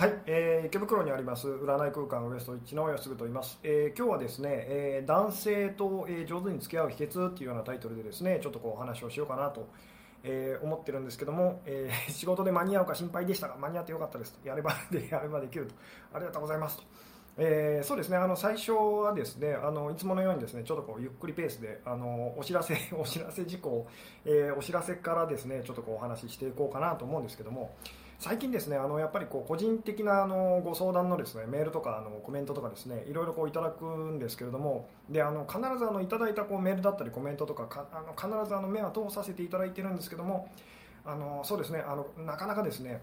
はい、えー、池袋にあります占い空間ウエスト1の安嗣と言います、えー今日はですね、えー男性と、えー上手に付き合う秘訣っていうようなタイトルでですねちょっとこうお話をしようかなと、えー思ってるんですけども、えー 仕事で間に合うか心配でしたが間に合ってよかったですと。やればで やればできると。ありがとうございますと。えーそうですねあの最初はですねあのいつものようにですねちょっとこうゆっくりペースであのお知らせ お知らせ事項、えーお知らせからですねちょっとこうお話ししていこうかなと思うんですけども最近ですねあのやっぱりこう個人的なあのご相談のですねメールとかあのコメントとかですねいろいろこういただくんですけれどもであの必ずあのいただいたこうメールだったりコメントとかかあの必ずあの目は通させていただいてるんですけどもあのそうですねあのなかなかですね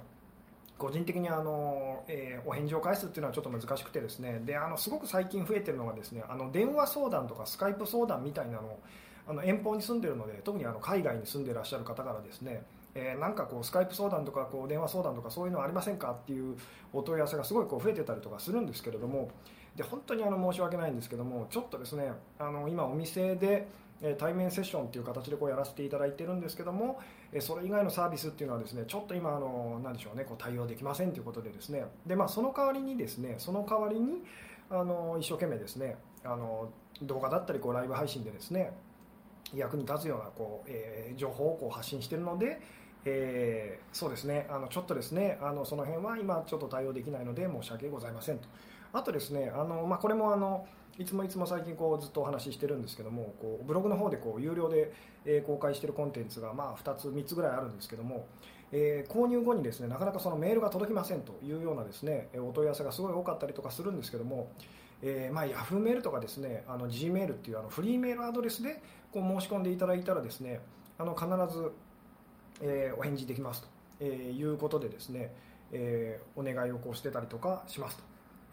個人的にあの、えーお返事を返すっていうのはちょっと難しくてですねであのすごく最近増えてるのがですねあの電話相談とかスカイプ相談みたいなのをあの遠方に住んでるので特にあの海外に住んでいらっしゃる方からですねえーなんかこうスカイプ相談とかこう電話相談とかそういうのありませんかっていうお問い合わせがすごいこう増えてたりとかするんですけれどもで本当にあの申し訳ないんですけどもちょっとですねあの今お店で対面セッションっていう形でこうやらせていただいてるんですけどもそれ以外のサービスっていうのはですねちょっと今あのなんでしょうねこう対応できませんということでですねでまあその代わりにですねその代わりにあの一生懸命ですねあの動画だったりこうライブ配信でですね役に立つようなこう、えー情報をこう発信してるので、えーそうですね。あのちょっとですねあのその辺は今ちょっと対応できないので申し訳ございませんと。あとですねあの、まあ、これもあのいつもいつも最近こうずっとお話ししてるんですけどもこうブログの方でこう有料で、え公開しているコンテンツがまあ2つ3つぐらいあるんですけども、えー購入後にですねなかなかそのメールが届きませんというようなですねお問い合わせがすごい多かったりとかするんですけども、えーまあ、ヤフーメールとかですねあの G メールっていうあのフリーメールアドレスでこう申し込んでいただいたらですねあの必ず、えーお返事できますと、えーいうことでですね、えーお願いをこうしてたりとかしますと。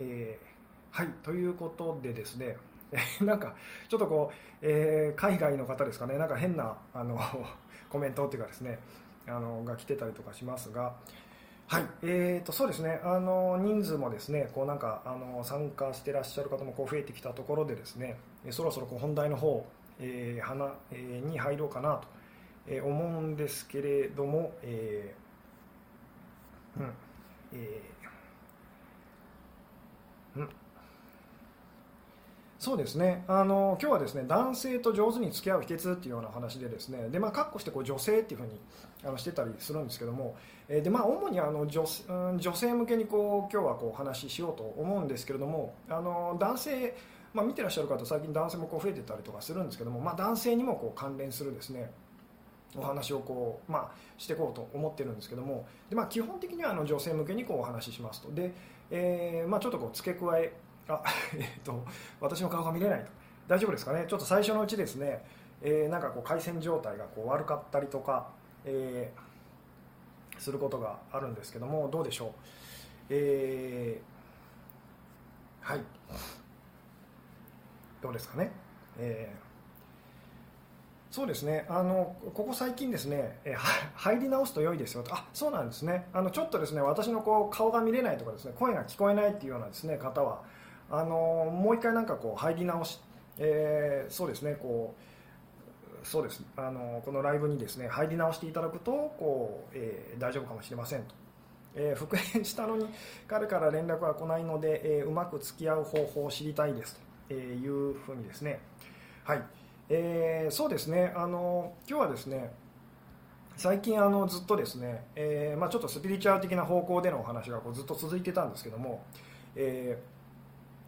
えーはいということでですねえなんかちょっとこう、えー海外の方ですかねなんか変なあの コメントっていうかですねあのが来てたりとかしますが。はい、えー、とそうですねあの人数もですねこうなんかあの参加してらっしゃる方もこう増えてきたところでですねえそろそろこう本題の方、えー花えーに入ろうかなと、えー思うんですけれども、えーうんえーうん。そうですね。あの今日はですね男性と上手に付き合う秘訣っていうような話でですねでまあ括弧してこう女性っていうふうにあのしてたりするんですけども、えーでまあ主にあの女うん女性向けにこう今日はこうお話ししようと思うんですけれどもあの男性まあ見てらっしゃる方最近男性もこう増えてたりとかするんですけどもまあ男性にもこう関連するですねお話をこう、まあ、していこうと思ってるんですけども。で、まあ、基本的にはあの女性向けにこうお話ししますと。で、えーまあ、ちょっとこう付け加えあ、えー、と私の顔が見れないと。大丈夫ですかね？ちょっと最初のうちですね、えーなんかこう回線状態がこう悪かったりとか、えーすることがあるんですけども。どうでしょう、えーはい。どうですかね、えーそうですね。あのここ最近ですね、えは入り直すと良いですよと。あそうなんですね。あのちょっとですね私のこう顔が見れないとかですね声が聞こえないっていうようなですね方はあのもう一回なんかこう入り直し、えーそうですねこうそうです。あのこのライブにですね入り直していただくとこう、えー大丈夫かもしれませんと。えー復縁したのに彼から連絡が来ないので、えーうまく付き合う方法を知りたいですというふうにですね、はい。えーそうですね。あの今日はですね最近あのずっとですね、えーまあ、ちょっとスピリチュアル的な方向でのお話がこうずっと続いてたんですけども、えー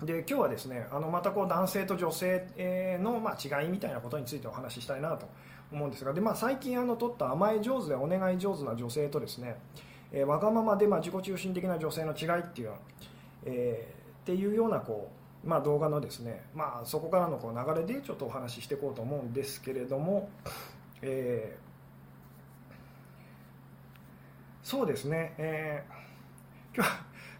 で今日はですねあのまたこう男性と女性えーのまあ違いみたいなことについてお話ししたいなと思うんですがで、まあ、最近あの取った甘え上手でお願い上手な女性とですね、えーわがままでまあ自己中心的な女性の違いっていう、えーっていうようなこう、まあ、動画のですね、まあ、そこからのこう流れでちょっとお話ししていこうと思うんですけれども、えーそうですね、えー今日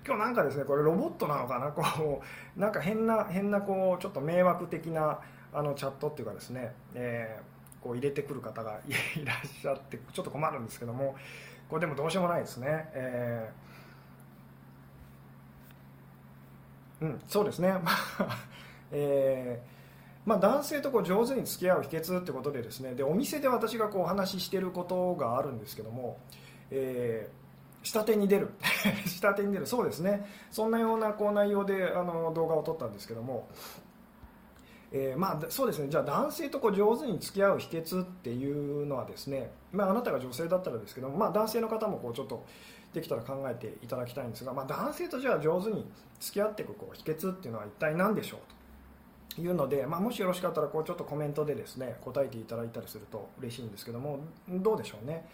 今日なんかですねこれロボットなのかな？こうなんか変な変なこうちょっと迷惑的なあのチャットっていうかですね、えーこう入れてくる方がいらっしゃってちょっと困るんですけどもこれでもどうしようもないですね、えーうんそうですね。ま あえーまあ、男性とこう上手に付き合う秘訣ってことでですねでお店で私がこうお話ししていることがあるんですけども、えー下手に出る。下手に出る。そうですね。そんなようなこう内容であの動画を撮ったんですけども、えー、まあそうですね。じゃあ男性とこう上手に付き合う秘訣っていうのはですね、まあ、あなたが女性だったらですけども、まあ、男性の方もこうちょっとできたら考えていただきたいんですが、まあ、男性とじゃあ上手に付き合っていくこう秘訣っていうのは一体何でしょうというので、まあ、もしよろしかったらこうちょっとコメントでですね答えていただいたりすると嬉しいんですけどもどうでしょうね、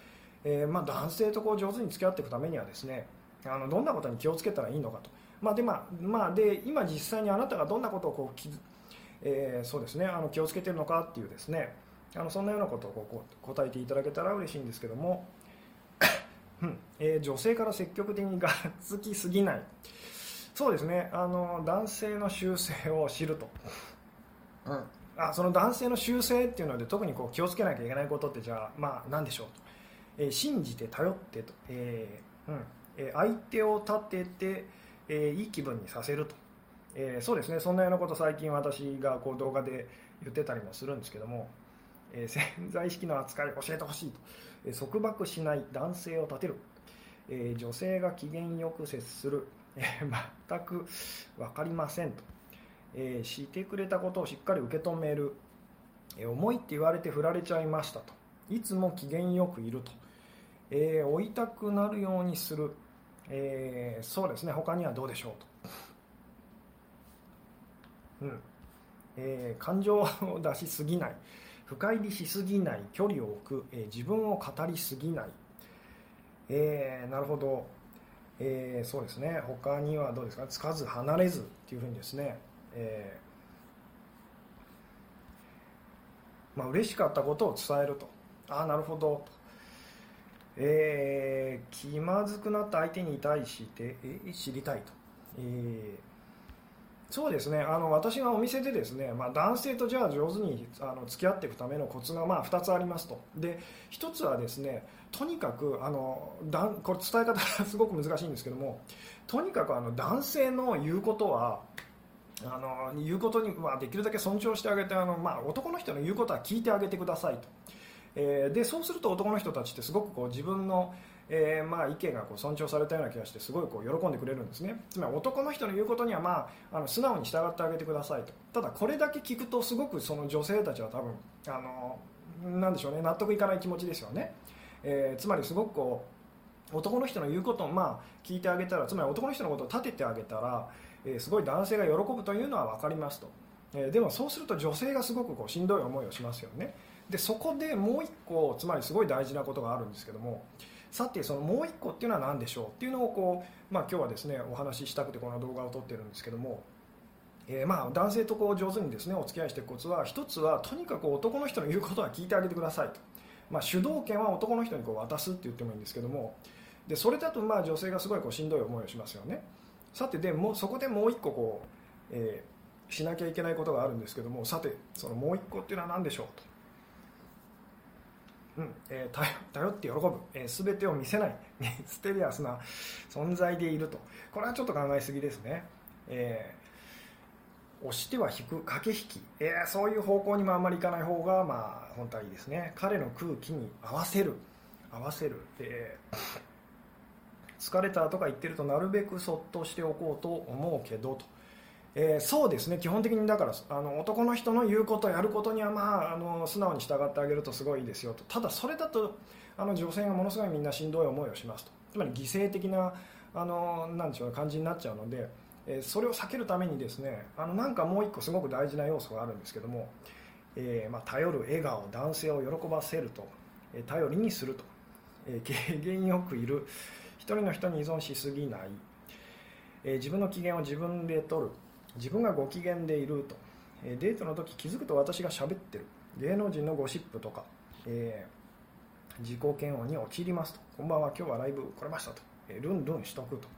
えー、まあ男性とこう上手に付き合っていくためにはですねあのどんなことに気をつけたらいいのかと、まあでまあまあ、で今実際にあなたがどんなことをこうえー、そうですねあの気をつけてるのかっていうですねあのそんなようなことをこう答えていただけたら嬉しいんですけどもうん。えー、女性から積極的にがっつきすぎない。そうですね。あの男性の習性を知ると、うん、あその男性の習性っていうので特にこう気をつけなきゃいけないことってじゃあ、まあ、何でしょうと、えー、信じて頼ってと、えーうん。えー、相手を立てて、えー、いい気分にさせると、えー、そうですね。そんなようなこと最近私がこう動画で言ってたりもするんですけども、えー、潜在意識の扱い教えてほしいと束縛しない男性を立てる、え女性が機嫌よく接する、え全く分かりませんと、えしてくれたことをしっかり受け止める、え重いって言われて振られちゃいましたと。いつも機嫌よくいると、え追いたくなるようにする、えー、そうですね。他にはどうでしょうと、うん。えー、感情を出しすぎない。深入りしすぎない距離を置く、え、自分を語りすぎない、えー、なるほど、えー、そうですね。他にはどうですか？つかず離れずっていうふうにですね、えー、まあ嬉しかったことを伝えると。ああなるほど。とえー、気まずくなった相手に対して、え、知りたいと、えーそうですね。あの私はお店でですね、まあ、男性とじゃあ上手にあの付き合っていくためのコツがまあ2つありますと。で1つはですねとにかくあのだんこれ伝え方が すごく難しいんですけどもとにかくあの男性の言うことはあの言うことにはできるだけ尊重してあげてあの、まあ、男の人の言うことは聞いてあげてくださいと、えー、でそうすると男の人たちってすごくこう自分のえー、まあ、意見がこう尊重されたような気がしてすごいこう喜んでくれるんですね。つまり男の人の言うことには、まあ、あの素直に従ってあげてくださいと。ただこれだけ聞くとすごくその女性たちは多分あのなんでしょうね納得いかない気持ちですよね、えー、つまりすごくこう男の人の言うことをまあ聞いてあげたらつまり男の人のことを立ててあげたら、えー、すごい男性が喜ぶというのは分かりますと、えー、でもそうすると女性がすごくこうしんどい思いをしますよね。でそこでもう一個つまりすごい大事なことがあるんですけどもさてそのもう一個っていうのは何でしょうっていうのをこう、まあ、今日はですねお話ししたくてこの動画を撮ってるんですけども、えー、まあ男性とこう上手にですねお付き合いしていくコツは一つはとにかく男の人の言うことは聞いてあげてくださいと、まあ、主導権は男の人にこう渡すって言ってもいいんですけどもでそれだとまあ女性がすごいこうしんどい思いをしますよね。さてでもそこでもう一個こう、えー、しなきゃいけないことがあるんですけどもさてそのもう一個っていうのは何でしょうと。うんえー、頼って喜ぶ、えー、全てを見せない。ミ ステリアスな存在でいると。これはちょっと考えすぎですね、えー、押しては引く。駆け引き、えー、そういう方向にもあんまりいかない方がまあ本当はいいですね。彼の空気に合わせる。合わせる、えー、疲れたとか言ってるとなるべくそっとしておこうと思うけどと。えー、そうですね。基本的にだからあの男の人の言うことやることには、まあ、あの素直に従ってあげるとすごいいいですよと。ただそれだとあの女性がものすごいみんなしんどい思いをしますと。つまり犠牲的なあのなんでしょう感じになっちゃうので、えー、それを避けるためにですねあのなんかもう一個すごく大事な要素があるんですけども、えー、まあ、頼る笑顔男性を喜ばせると、え頼りにすると、え機嫌よくいる。一人の人に依存しすぎない、え自分の機嫌を自分で取る。自分がご機嫌でいると、えデートの時気づくと私が喋ってる。芸能人のゴシップとか、えー、自己嫌悪に陥りますと。こんばんは今日はライブ来れましたと、えルンルンしとくと、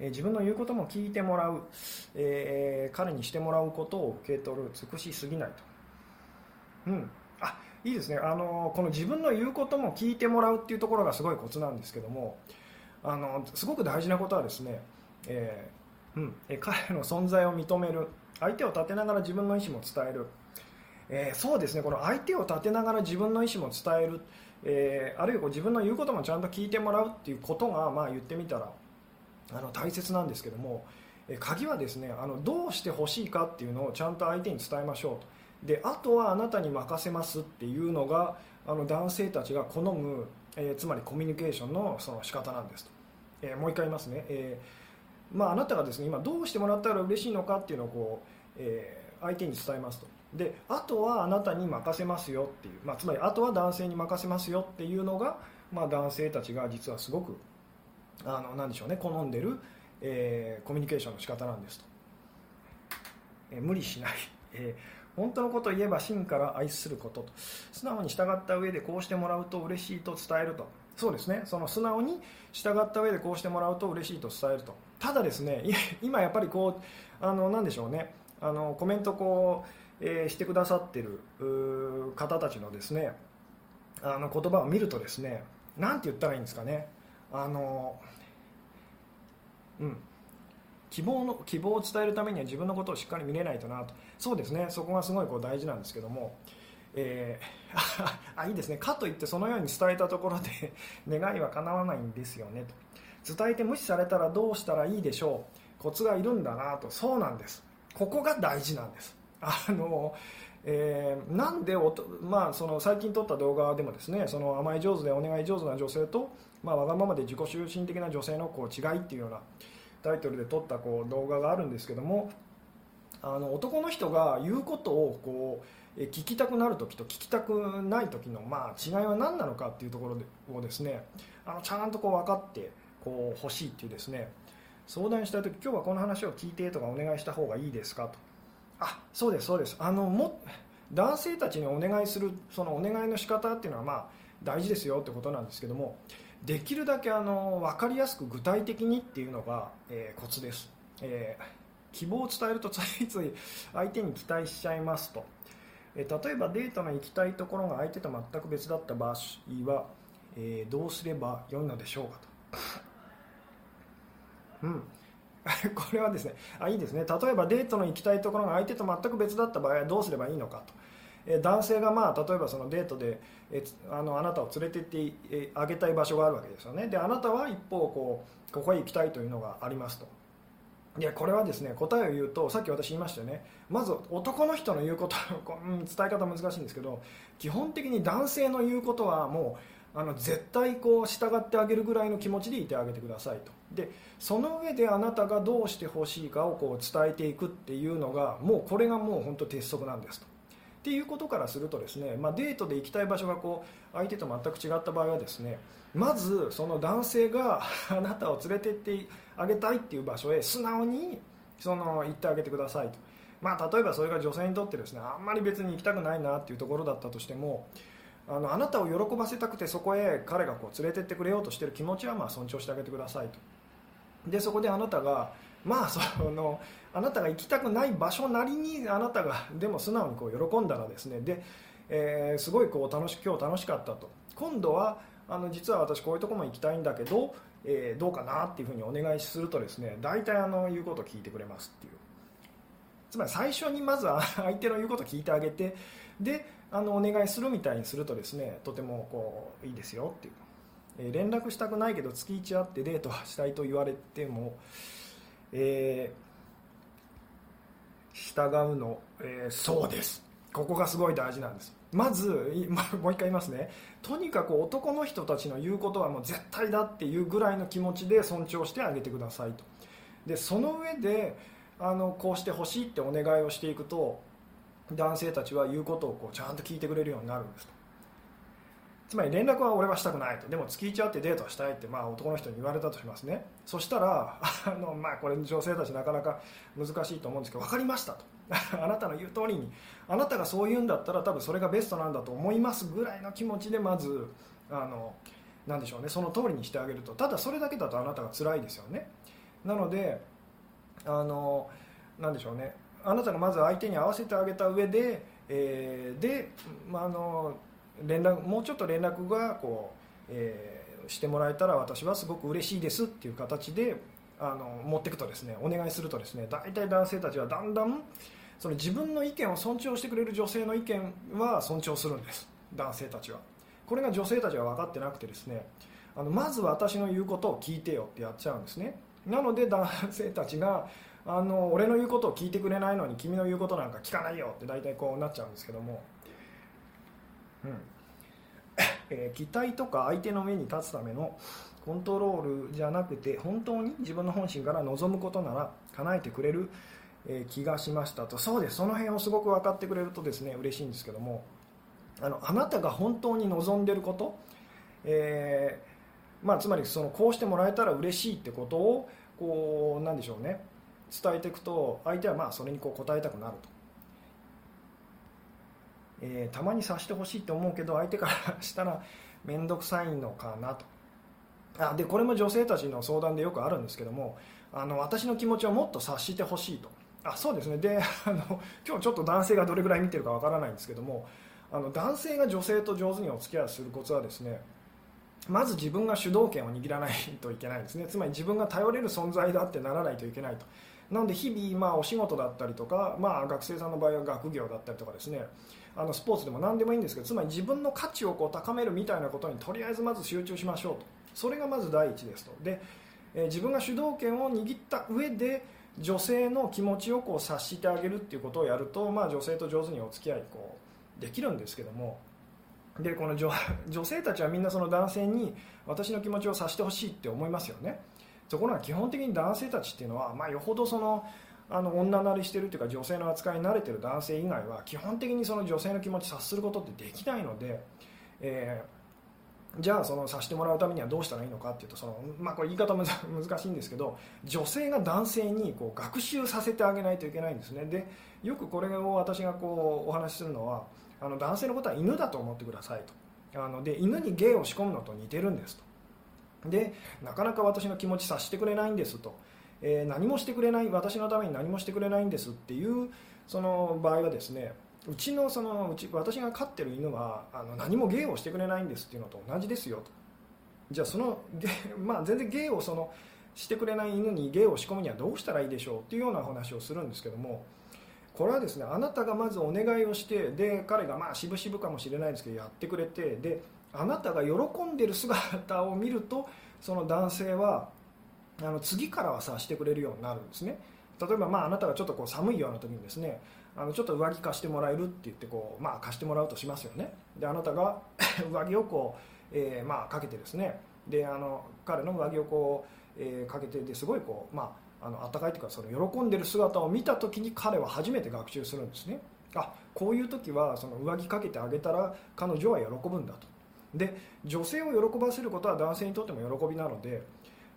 え自分の言うことも聞いてもらう、えー、彼にしてもらうことを受け取る。尽くしすぎないと。うん。あいいですね。あのこの自分の言うことも聞いてもらうっていうところがすごいコツなんですけども。あのすごく大事なことはですね、えーうん、え彼の存在を認める。相手を立てながら自分の意思も伝える、えー、そうですね。この相手を立てながら自分の意思も伝える、えー、あるいはこう自分の言うこともちゃんと聞いてもらうっていうことが、まあ、言ってみたらあの大切なんですけども、え鍵はですねあのどうしてほしいかっていうのをちゃんと相手に伝えましょうであとはあなたに任せますっていうのがあの男性たちが好む、え、つまりコミュニケーションのその仕方なんですと、え、もう一回言いますね、えー、まあ、あなたがですね今どうしてもらったら嬉しいのかっていうのをこう、え相手に伝えますと。であとはあなたに任せますよっていう、まあ、つまりあとは男性に任せますよっていうのが、まあ、男性たちが実はすごくあのなんでしょうね好んでる、えー、コミュニケーションの仕方なんですと、えー、無理しない、えー、本当のことを言えば真から愛することと。素直に従った上でこうしてもらうと嬉しいと伝えると。そうですね。その素直に従った上でこうしてもらうと嬉しいと伝えると。ただですね今やっぱりこうあのなんでしょうね。あのコメントこうえー、してくださってる方たちのですねあの言葉を見るとですね何て言ったらいいんですかね。あのうん。希望の希望を伝えるためには自分のことをしっかり見れないとなと。そうですね。そこがすごいこう大事なんですけども、えー、あいいですね。かといってそのように伝えたところで 願いは叶わないんですよねと。伝えて無視されたらどうしたらいいでしょう。コツがいるんだなと。そうなんです。ここが大事なんです。あのえー、なんでおまあ、その最近撮った動画でもですねその甘い上手でお願い上手な女性と、まあ、わがままで自己中心的な女性のこう違いっていうようなタイトルで撮ったこう動画があるんですけどもあの男の人が言うことをこう聞きたくなる時と聞きたくない時の、まあ、違いは何なのかっていうところをですねあのちゃんとこう分かってこう欲しいっていうですね相談した時今日はこの話を聞いてとかお願いした方がいいですかと。あそうですそうです。あのも男性たちにお願いするそのお願いの仕方っていうのはまあ大事ですよってことなんですけどもできるだけあの分かりやすく具体的にっていうのが、えー、コツです、えー、希望を伝えるとついつい相手に期待しちゃいますと、えー、例えばデートの行きたいところが相手と全く別だった場合は、えどうすればよいのでしょうかと。うん。これはですねあいいですね。例えばデートの行きたいところが相手と全く別だった場合はどうすればいいのかと。え男性が、まあ、例えばそのデートでえあのあなたを連れて行ってあげたい場所があるわけですよね。であなたは一方こうここへ行きたいというのがありますと。いやこれはですね答えを言うとさっき私言いましたよね。まず男の人の言うこと 伝え方難しいんですけど基本的に男性の言うことはもうあの絶対こう従ってあげるぐらいの気持ちでいてあげてくださいと。でその上であなたがどうしてほしいかをこう伝えていくっていうのがもうこれがもう本当鉄則なんですと。っていうことからするとですね、まあ、デートで行きたい場所がこう相手と全く違った場合はですねまずその男性が あなたを連れてってあげたいっていう場所へ素直にその行ってあげてくださいと、まあ、例えばそれが女性にとってですねあんまり別に行きたくないなっていうところだったとしてもあのあなたを喜ばせたくてそこへ彼がこう連れてってくれようとしてる気持ちはまあ尊重してあげてくださいと。でそこであなたがまあ そのあなたが行きたくない場所なりにあなたがでも素直にこう喜んだらですね。で、えー、すごいこう楽し今日楽しかったと。今度はあの実は私こういうところも行きたいんだけど、えー、どうかなっていうふうにお願いするとですね大体あの言うことを聞いてくれますっていう。つまり最初にまずは相手の言うことを聞いてあげてであのお願いするみたいにするとですねとてもこういいですよっていう、えー、連絡したくないけど月1会ってデートはしたいと言われても、えー、従うの、えー、そうです。ここがすごい大事なんです。まず、ま、もう一回言いますね。とにかく男の人たちの言うことはもう絶対だっていうぐらいの気持ちで尊重してあげてくださいと。でその上であのこうしてほしいってお願いをしていくと男性たちは言うことをこうちゃんと聞いてくれるようになるんですと。つまり連絡は俺はしたくないと。でも月1会ってデートはしたいってまあ男の人に言われたとしますね。そしたら あの、まあ、これ女性たちなかなか難しいと思うんですけど分かりましたと。あなたの言う通りに。あなたがそう言うんだったら多分それがベストなんだと思いますぐらいの気持ちでまずあのなんでしょうね。その通りにしてあげると。ただそれだけだとあなたが辛いですよね。なのであのなでしょうね。あなたがまず相手に合わせてあげた上で、えー、で、まあ、の連絡もうちょっと連絡がこう、えー、してもらえたら私はすごく嬉しいですっていう形であの持っていくとですねお願いするとですね大体男性たちはだんだんその自分の意見を尊重してくれる女性の意見は尊重するんです。男性たちは。これが女性たちは分かってなくてですねあのまず私の言うことを聞いてよってやっちゃうんですね。なので男性たちがあの俺の言うことを聞いてくれないのに君の言うことなんか聞かないよって大体こうなっちゃうんですけども、うん。えー、期待とか相手の上に立つためのコントロールじゃなくて本当に自分の本心から望むことなら叶えてくれる、え、気がしましたと。そうです。その辺をすごく分かってくれるとですね嬉しいんですけども。あのあなたが本当に望んでること、えー、まあ、つまりそのこうしてもらえたら嬉しいってことをこうなんでしょうね。伝えていくと相手はまあそれにこう答えたくなると、えー、たまに察してほしいって思うけど相手からしたら面倒くさいのかなと。あでこれも女性たちの相談でよくあるんですけどもあの私の気持ちをもっと察してほしいと。あそうですね。であの今日ちょっと男性がどれぐらい見てるかわからないんですけどもあの男性が女性と上手にお付き合いするコツはですねまず自分が主導権を握らないといけないんですね。つまり自分が頼れる存在だってならないといけないと。なので日々、まあ、お仕事だったりとか、まあ、学生さんの場合は学業だったりとかですね。あのスポーツでも何でもいいんですけどつまり自分の価値をこう高めるみたいなことにとりあえずまず集中しましょうと。それがまず第一ですと。で、え、自分が主導権を握った上で女性の気持ちをこう察してあげるっていうことをやると、まあ、女性と上手にお付き合いこうできるんですけども。でこの女女性たちはみんなその男性に私の気持ちを察してほしいって思いますよね。ところが基本的に男性たちっていうのは、まあ、よほどそのあの女慣れしてるというか女性の扱いに慣れてる男性以外は基本的にその女性の気持ち察することってできないので、えー、じゃあそのさしてもらうためにはどうしたらいいのかっていうとその、まあ、これ言い方も 難しいんですけど女性が男性にこう学習させてあげないといけないんですね。でよくこれを私がこうお話しするのはあの男性のことは犬だと思ってくださいと。あので犬に芸を仕込むのと似てるんですと。でなかなか私の気持ち察してくれないんですと、えー、何もしてくれない私のために何もしてくれないんですっていうその場合はですねうちのそのうち私が飼ってる犬はあの何も芸をしてくれないんですっていうのと同じですよと。じゃあその、まあ、全然芸をそのしてくれない犬に芸を仕込むにはどうしたらいいでしょうっていうような話をするんですけどもこれはですねあなたがまずお願いをしてで彼がまあ渋々かもしれないですけどやってくれてであなたが喜んでる姿を見るとその男性はあの次からはさしてくれるようになるんですね。例えばまああなたがちょっとこう寒いような時にですねあのちょっと上着貸してもらえるって言ってこう、まあ、貸してもらうとしますよね。であなたが 上着をこう、えー、まあかけてですね。であの彼の上着をこう、えー、かけてですごいこう、まあ、あの暖かいというかその喜んでる姿を見た時に彼は初めて学習するんですね。あこういう時はその上着かけてあげたら彼女は喜ぶんだと。で女性を喜ばせることは男性にとっても喜びなので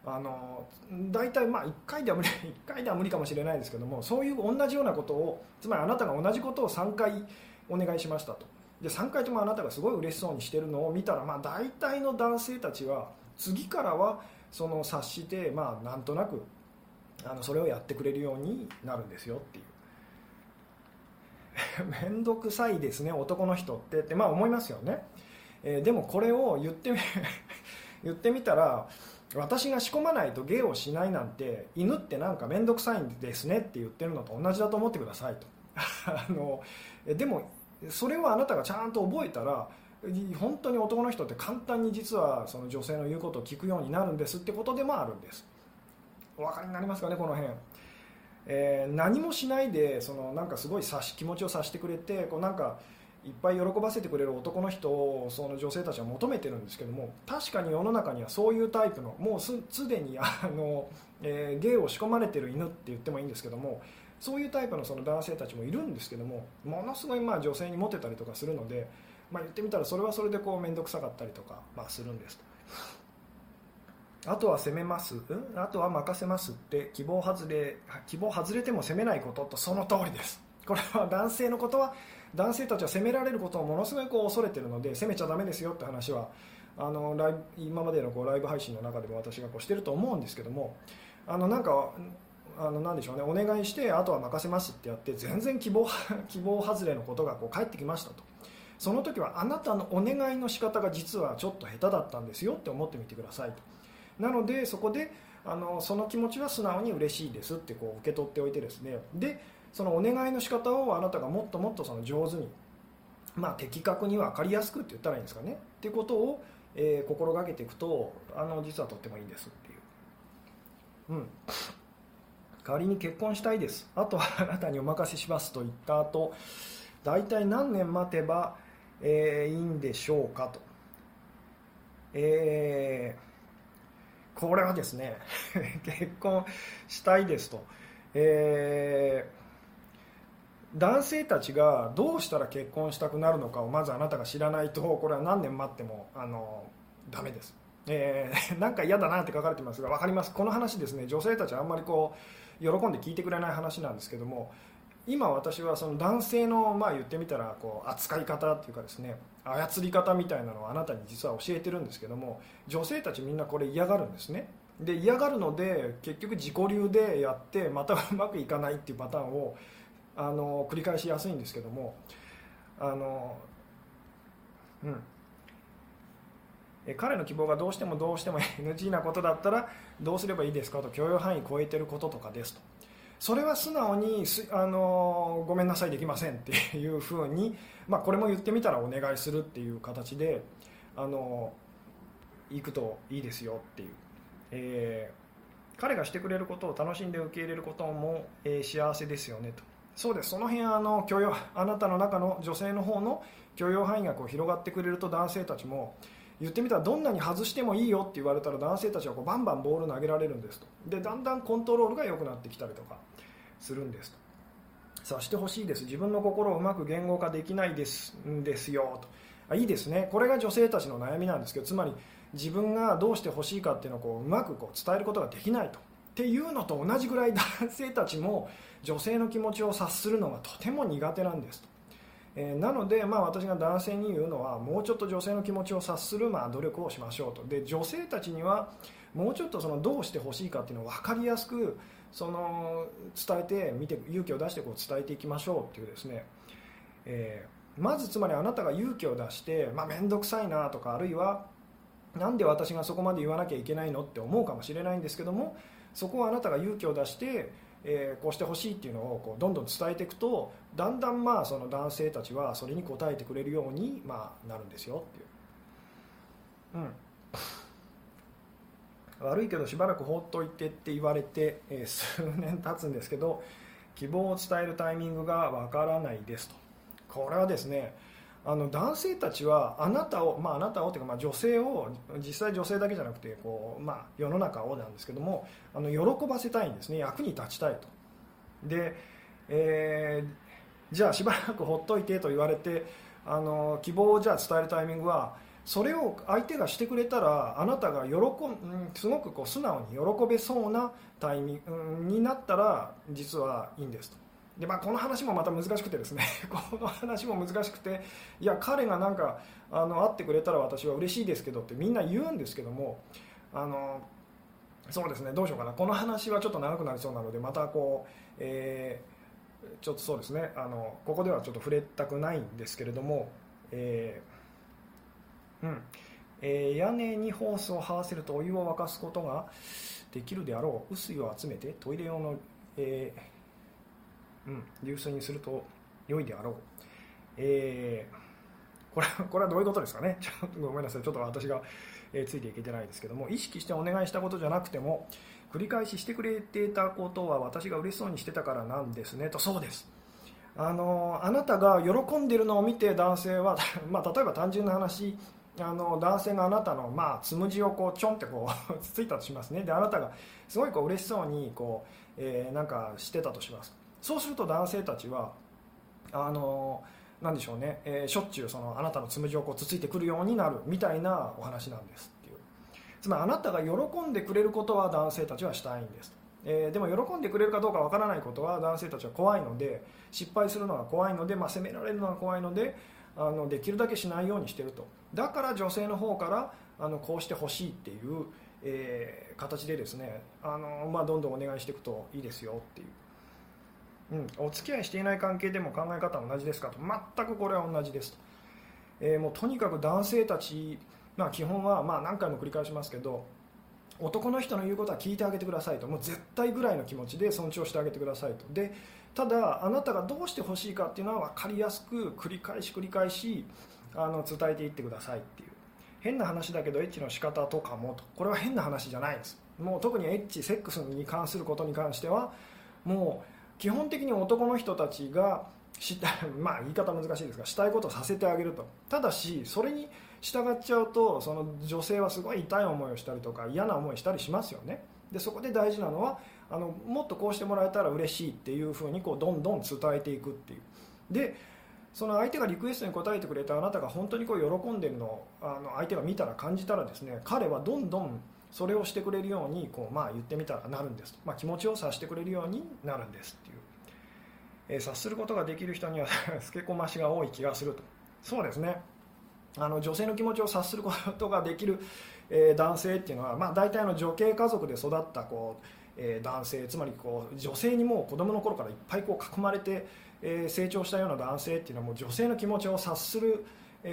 あの大体まあ1回では無理 1回では無理かもしれないですけどもそういう同じようなことをつまりあなたが同じことを3回お願いしましたと。で3回ともあなたがすごい嬉しそうにしてるのを見たら、まあ、大体の男性たちは次からはその察して、まあ、なんとなくあのそれをやってくれるようになるんですよっていう。面倒くさいですね男の人ってってまあ思いますよね。えー、でもこれを言ってみ 言ってみたら私が仕込まないと芸をしないなんて犬ってなんか面倒くさいんですねって言ってるのと同じだと思ってくださいと。あのでもそれをあなたがちゃんと覚えたら本当に男の人って簡単に実はその女性の言うことを聞くようになるんですってことでもあるんです。お分かりになりますかねこの辺、えー、何もしないでそのなんかすごい察し気持ちを察してくれてこうなんかいっぱい喜ばせてくれる男の人をその女性たちは求めてるんですけども確かに世の中にはそういうタイプのもうすでに あの、えー、芸を仕込まれてる犬って言ってもいいんですけどもそういうタイプのその男性たちもいるんですけどもものすごいまあ女性にモテたりとかするので、まあ、言ってみたらそれはそれで面倒くさかったりとか、まあ、するんです。あとは攻めます、あとは任せますって希望外れ希望外れても攻めないこととその通りです。これは男性のことは男性たちは責められることをものすごいこう恐れてるので責めちゃだめですよって話はあのライ今までのこうライブ配信の中でも私がこうしてると思うんですけどもあのなんかあのなんでしょうねお願いしてあとは任せますってやって全然希望 希望外れのことがこう返ってきましたと。その時はあなたのお願いの仕方が実はちょっと下手だったんですよって思ってみてくださいと。なのでそこであのその気持ちは素直に嬉しいですってこう受け取っておいてですね。でそのお願いの仕方をあなたがもっともっとその上手にまあ、的確に分かりやすくって言ったらいいんですかね。っていうことを、えー、心がけていくとあの実はとってもいいんですっていう、うん、仮に結婚したいです。あとはあなたにお任せしますと言った後大体何年待てば、えー、いいんでしょうかと、えー、これはですね 結婚したいですと、えー男性たちがどうしたら結婚したくなるのかをまずあなたが知らないとこれは何年待ってもあのダメです、えー、なんか嫌だなって書かれてます。が分かります。この話ですね。女性たちはあんまりこう喜んで聞いてくれない話なんですけども今私はその男性のまあ言ってみたらこう扱い方っていうかですね操り方みたいなのをあなたに実は教えてるんですけども女性たちみんなこれ嫌がるんですね。で嫌がるので結局自己流でやってまたうまくいかないっていうパターンをあの繰り返しやすいんですけどもあの、うん、え彼の希望がどうしてもどうしても NG なことだったらどうすればいいですかと許容範囲超えてることとかですと。それは素直にあのごめんなさいできませんっていうふうに、まあ、これも言ってみたらお願いするっていう形であの行くといいですよっていう、えー、彼がしてくれることを楽しんで受け入れることも、えー、幸せですよねと。そうです。その辺あの許容あなたの中の女性の方の許容範囲がこう広がってくれると男性たちも言ってみたらどんなに外してもいいよって言われたら男性たちはこうバンバンボール投げられるんですと。でだんだんコントロールが良くなってきたりとかするんですと。さあしてほしいです。自分の心をうまく言語化できないですんですよと。あいいですね。これが女性たちの悩みなんですけどつまり自分がどうしてほしいかっていうのをこううまくこう伝えることができないと。っていうのと同じぐらい男性たちも女性の気持ちを察するのがとても苦手なんですと、えー、なので、まあ、私が男性に言うのはもうちょっと女性の気持ちを察する、まあ、努力をしましょうと。で女性たちにはもうちょっとそのどうしてほしいかっていうのを分かりやすくその伝えてみて勇気を出してこう伝えていきましょうっていうですね、えー、まずつまりあなたが勇気を出して、まあ、面倒くさいなとかあるいはなんで私がそこまで言わなきゃいけないのって思うかもしれないんですけどもそこはあなたが勇気を出してえー、こうしてほしいっていうのをこうどんどん伝えていくとだんだんまあその男性たちはそれに応えてくれるようにまあなるんですよっていう、うん、悪いけどしばらく放っといてって言われて、えー、数年経つんですけど希望を伝えるタイミングがわからないですと。これはですねあの男性たちはあなたを、まあ、あなたをというか、まあ、女性を実際女性だけじゃなくてこう、まあ、世の中をなんですけどもあの喜ばせたいんですね。役に立ちたいと。で、えー、じゃあしばらくほっといてと言われてあの希望をじゃあ伝えるタイミングはそれを相手がしてくれたらあなたが喜すごくこう素直に喜べそうなタイミングになったら実はいいんですと。でまあ、この話もまた難しくてですね この話も難しくていや彼がなんかあの会ってくれたら私は嬉しいですけどってみんな言うんですけどもあのそうですねどうしようかな。この話はちょっと長くなりそうなのでまたこう、えー、ちょっとそうですねあのここではちょっと触れたくないんですけれども、えー、うん。えー、屋根にホースを這わせるとお湯を沸かすことができるであろう。雨水を集めてトイレ用の、えーうん、流水にすると良いであろう。えー、これ これはどういうことですかね？ちょっとごめんなさい。ちょっと私が、えー、ついていけてないですけども、意識してお願いしたことじゃなくても、繰り返ししてくれていたことは私が嬉しそうにしてたからなんですね。と、そうです。あのあなたが喜んでるのを見て男性は、まあ、例えば単純な話。あの男性があなたの、まあ、つむじをこうちょんってこうつついたとしますね。であなたがすごいこう嬉しそうにこう、えー、なんかしてたとします。そうすると男性たちはあのなんでしょうね、えー、しょっちゅうそのあなたのつむじをこうつついてくるようになるみたいなお話なんですっていう。つまりあなたが喜んでくれることは男性たちはしたいんですえー、でも喜んでくれるかどうかわからないことは男性たちは怖いので失敗するのが怖いので、まあ、責められるのが怖いのであのできるだけしないようにしてると。だから女性の方からあのこうしてほしいっていう、えー、形でですねあの、まあ、どんどんお願いしていくといいですよっていう。うん、お付き合いしていない関係でも考え方は同じですかと。全くこれは同じですと、えー、もうとにかく男性たち、まあ、基本は、まあ、何回も繰り返しますけど男の人の言うことは聞いてあげてくださいと。もう絶対ぐらいの気持ちで尊重してあげてくださいと。でただあなたがどうしてほしいかっていうのは分かりやすく繰り返し繰り返しあの伝えていってくださいっていう。変な話だけどエッチの仕方とかもと。これは変な話じゃないです。もう特にエッチセックスに関することに関してはもう基本的に男の人たちがした まあ言い方難しいですがしたいことをさせてあげると。ただしそれに従っちゃうとその女性はすごい痛い思いをしたりとか嫌な思いしたりしますよね。でそこで大事なのはあのもっとこうしてもらえたら嬉しいっていうふうにこうどんどん伝えていくっていう。でその相手がリクエストに応えてくれたあなたが本当にこう喜んでるのをあの相手が見たら感じたらですね彼はどんどんそれをしてくれるようにこう、まあ、言ってみたらなるんです、まあ、気持ちを察してくれるようになるんですっていう、えー、察することができる人には つけこましが多い気がすると。そうですね。あの女性の気持ちを察することができる、えー、男性っていうのは、まあ、大体の女系家族で育ったこう、えー、男性つまりこう女性にも子供の頃からいっぱいこう囲まれてえ成長したような男性っていうのはもう女性の気持ちを察する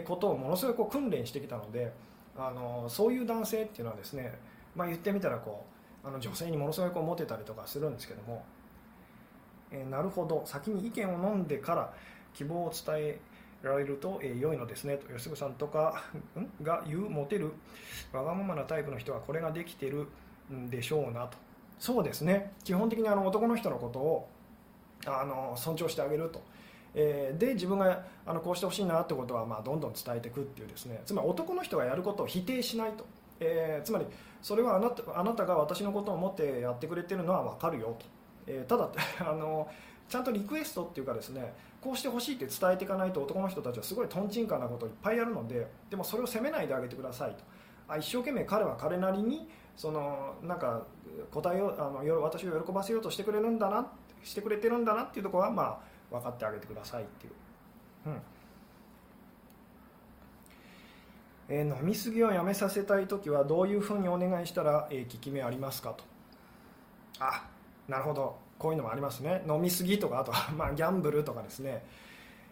ことをものすごいこう訓練してきたのであのそういう男性っていうのはですね、まあ、言ってみたらこうあの女性にものすごいこうモテたりとかするんですけども、えー、なるほど先に意見を飲んでから希望を伝えられると、えー、良いのですねと吉純さんとかんが言うモテるわがままなタイプの人はこれができてるんでしょうなと。そうですね。基本的にあの男の人のことをあの尊重してあげると。え、で自分があのこうしてほしいなってことは、まあ、どんどん伝えていくっていうですね。つまり男の人がやることを否定しないと、えー、つまりそれはあなたあなたが私のことを思ってやってくれてるのは分かるよと、えー、ただ あのちゃんとリクエストっていうかですねこうしてほしいって伝えていかないと男の人たちはすごいとんちんかなことをいっぱいやるのででもそれを責めないであげてくださいと。あ一生懸命彼は彼なりにそのなんか答えをあの私を喜ばせようとしてくれるんだなしてくれてるんだなっていうところはまあ分かってあげてくださいっていう、うん。えー、飲み過ぎをやめさせたい時はどういうふうにお願いしたら、えー、効き目ありますかと。あなるほど。こういうのもありますね。飲み過ぎとかあとは まあ、ギャンブルとかですね、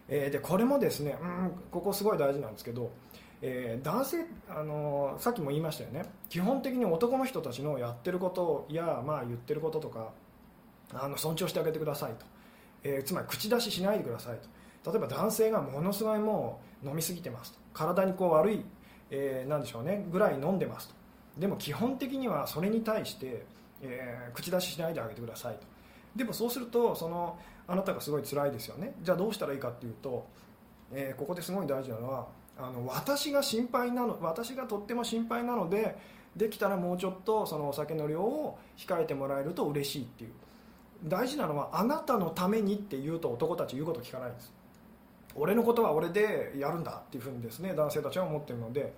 えー、でこれもですね、うん、ここすごい大事なんですけどえー、男性、あのー、さっきも言いましたよね。基本的に男の人たちのやってることや、まあ、言ってることとかあの尊重してあげてくださいと、え、つまり口出ししないでくださいと。例えば男性がものすごいもう飲みすぎてますと。体にこう悪い、えー、でしょうねぐらい飲んでますと。でも基本的にはそれに対して、えー、口出ししないであげてくださいと。でもそうするとそのあなたがすごい辛いですよね。じゃあどうしたらいいかっていうと、えー、ここですごい大事なのはあの私が心配なの私がとっても心配なのでできたらもうちょっとそのお酒の量を控えてもらえると嬉しいっていう。大事なのはあなたのためにって言うと男たち言うこと聞かないんです。俺のことは俺でやるんだっていうふうにですね男性たちは思っているので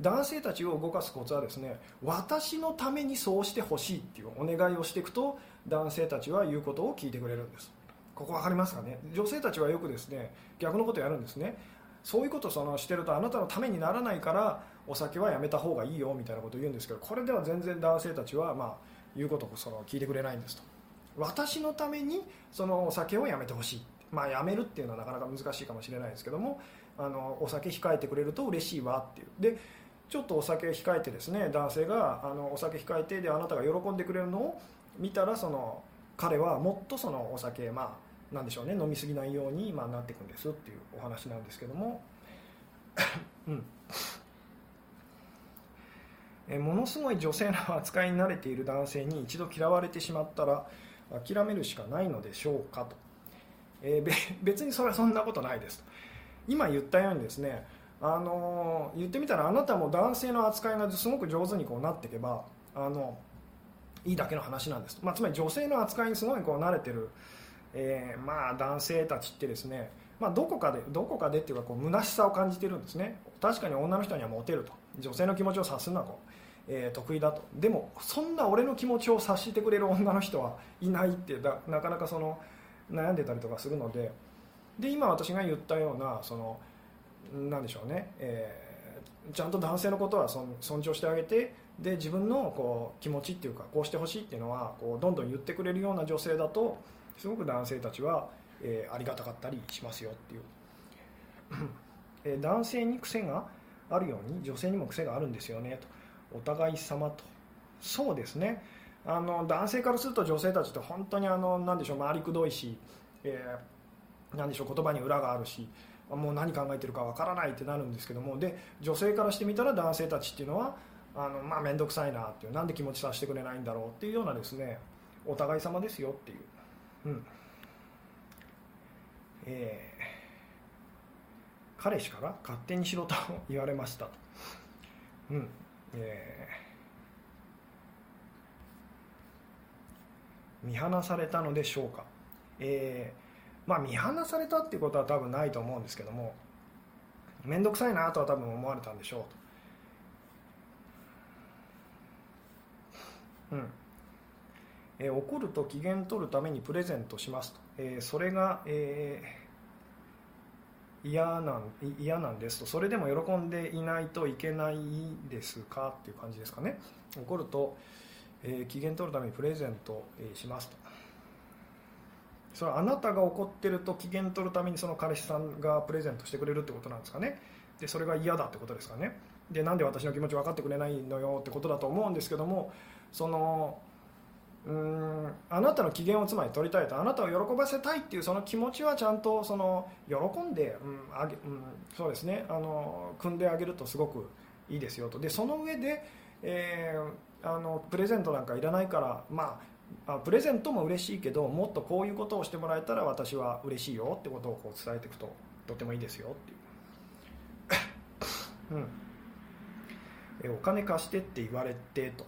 男性たちを動かすコツはですね私のためにそうしてほしいっていうお願いをしていくと男性たちは言うことを聞いてくれるんです。ここ分かりますかね？女性たちはよくですね逆のことやるんですね。そういうことをそのしてるとあなたのためにならないからお酒はやめた方がいいよみたいなことを言うんですけどこれでは全然男性たちはまあ言うことをその聞いてくれないんですと。私のためにそのお酒をやめてほしい、まあ、やめるっていうのはなかなか難しいかもしれないですけどもあのお酒控えてくれると嬉しいわっていう。でちょっとお酒控えてですね男性があのお酒控えてであなたが喜んでくれるのを見たらその彼はもっとそのお酒まあなんでしょうね飲み過ぎないように、まあ、なっていくんですっていうお話なんですけども、うん。えものすごい女性の扱いに慣れている男性に一度嫌われてしまったら諦めるしかないのでしょうかと、えー、別にそれはそんなことないです。と今言ったようにですねあの、言ってみたらあなたも男性の扱いがすごく上手にこうなっていけばあのいいだけの話なんです、まあ、つまり女性の扱いにすごいこう慣れてる、えー、まあ男性たちってですね、まあ、どこかでどこかでっていうかこう虚しさを感じてるんですね。確かに女の人にはモテると。女性の気持ちを察すのはこうえー、得意だと。でもそんな俺の気持ちを察してくれる女の人はいないってなかなかその悩んでたりとかするのでで今私が言ったようなそのなんでしょうね、えー、ちゃんと男性のことは尊重してあげてで自分のこう気持ちっていうかこうしてほしいっていうのはこうどんどん言ってくれるような女性だとすごく男性たちは、えー、ありがたかったりしますよっていう、えー、男性に癖があるように女性にも癖があるんですよねと。お互い様と。そうですね。あの男性からすると女性たちって本当にあのなんでしょう回りくどいし、えー、なんでしょう言葉に裏があるしもう何考えてるかわからないってなるんですけどもで女性からしてみたら男性たちっていうのはあのまあ面倒くさいなっていうなんで気持ちさせてくれないんだろうっていうようなですねお互い様ですよっていう、うん。えー、彼氏から勝手にしろと言われましたと、うん。えー、見放されたのでしょうか、えーまあ、見放されたっていうことは多分ないと思うんですけども面倒くさいなとは多分思われたんでしょう。と、うん。えー、怒ると機嫌取るためにプレゼントしますと、えー、それが、えー、嫌なん嫌なんですと。それでも喜んでいないといけないですかっていう感じですかね。怒ると、えー、機嫌取るためにプレゼント、えー、しますと。それはあなたが怒ってると機嫌取るためにその彼氏さんがプレゼントしてくれるってことなんですかね。でそれが嫌だってことですかね。でなんで私の気持ち分かってくれないのよってことだと思うんですけどもそのうんあなたの機嫌をつまり取りたいとあなたを喜ばせたいっていうその気持ちはちゃんとその喜んで、うんあげうん、そうですね。あの組んであげるとすごくいいですよと。でその上で、えー、あのプレゼントなんかいらないからまあプレゼントも嬉しいけどもっとこういうことをしてもらえたら私は嬉しいよってことをこう伝えていくととてもいいですよっていう、うん、えお金貸してって言われてと。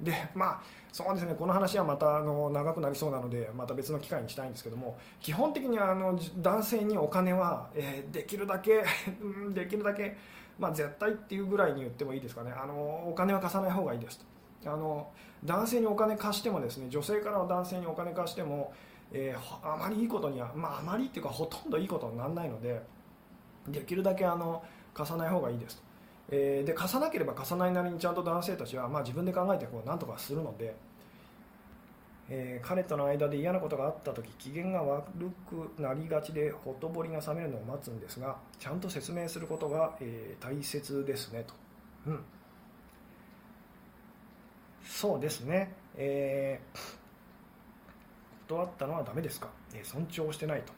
でまあそうですね。この話はまたあの長くなりそうなのでまた別の機会にしたいんですけども基本的にあの男性にお金は、えー、できるだけ できるだけ、まあ、絶対っていうぐらいに言ってもいいですかね。あのお金は貸さない方がいいですと。あの男性にお金貸してもですね女性からの男性にお金貸しても、えー、あまりいいことには、まあ、あまりっていうかほとんどいいことにならないのでできるだけあの貸さない方がいいですと、えー、で貸さなければ貸さないなりにちゃんと男性たちは、まあ、自分で考えてこうなんとかするので、えー、彼との間で嫌なことがあった時機嫌が悪くなりがちでほとぼりが冷めるのを待つんですがちゃんと説明することが、え大切ですねと。うん。そうですね、えー、断ったのはダメですか、えー、尊重してないと。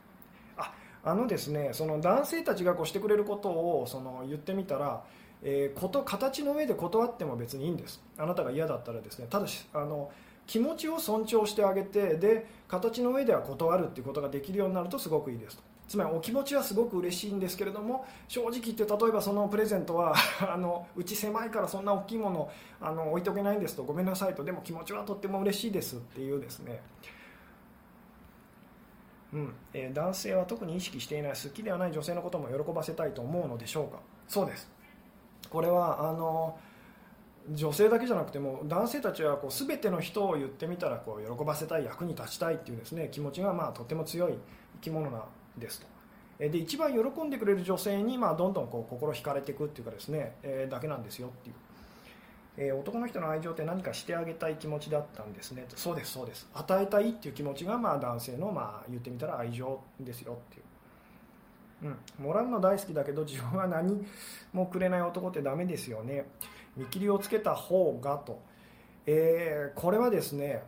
ああのですねその男性たちがこうしてくれることをその言ってみたら、えー、こと形の上で断っても別にいいんです。あなたが嫌だったらですねただしあの気持ちを尊重してあげてで形の上では断るっていうことができるようになるとすごくいいですつまりお気持ちはすごく嬉しいんですけれども正直言って例えばそのプレゼントは あのうち狭いからそんな大きいものあの置いとけないんですと。ごめんなさいと。でも気持ちはとっても嬉しいですっていうですね。うん。えー、男性は特に意識していない好きではない女性のことも喜ばせたいと思うのでしょうか。そうです。これはあの女性だけじゃなくても男性たちはこう全ての人を言ってみたらこう喜ばせたい役に立ちたいっていうですね気持ちがまあとても強い生き物なんですと。で一番喜んでくれる女性に、まあ、どんどんこう心惹かれていくっていうかですね、え、だけなんですよっていう、え、男の人の愛情って何かしてあげたい気持ちだったんですね。そうですそうです。与えたいっていう気持ちが、まあ、男性の、まあ、言ってみたら愛情ですよっていう、うん、もらうの大好きだけど自分は何もくれない男ってダメですよね。見切りをつけた方がと、えー、これはですね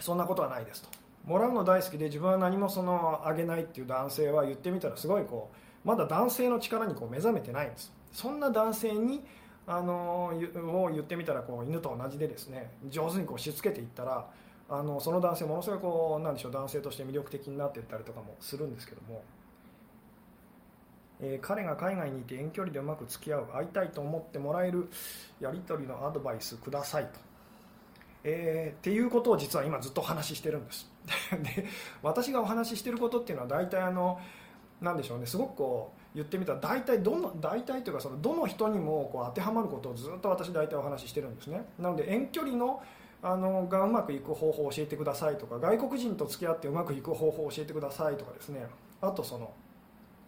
そんなことはないですと。もらうの大好きで自分は何もそのあげないっていう男性は言ってみたらすごいこうまだ男性の力にこう目覚めてないんです。そんな男性にあのを言ってみたらこう犬と同じでですね上手にこうしつけていったらあのその男性ものすごいこうなんでしょう男性として魅力的になっていったりとかもするんですけども、えー、彼が海外にいて遠距離でうまく付き合う会いたいと思ってもらえるやり取りのアドバイスくださいと、えー、っていうことを実は今ずっとお話ししてるんです。で私がお話ししてることっていうのは大体あのなんでしょうねすごくこう言ってみたら大体どの大体というかそのどの人にもこう当てはまることをずっと私大体お話ししてるんですね。なので遠距離のあのがうまくいく方法を教えてくださいとか外国人と付き合ってうまくいく方法を教えてくださいとかですね。あとその、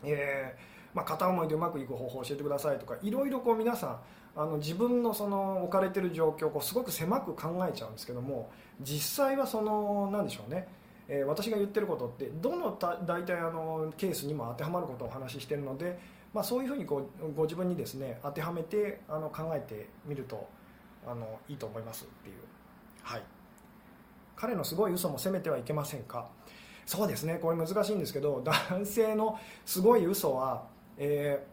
えーまあ、片思いでうまくいく方法を教えてくださいとかいろいろこう皆さんあの自分のその置かれてる状況をこうすごく狭く考えちゃうんですけども実際はその何でしょうね、えー、私が言ってることってどのた大体あのケースにも当てはまることをお話ししてるので、まあ、そういうふうにこうご自分にですね当てはめてあの考えてみるとあのいいと思いますっていう。はい。彼のすごい嘘も責めてはいけませんか？そうですね。これ難しいんですけど男性のすごい嘘は、え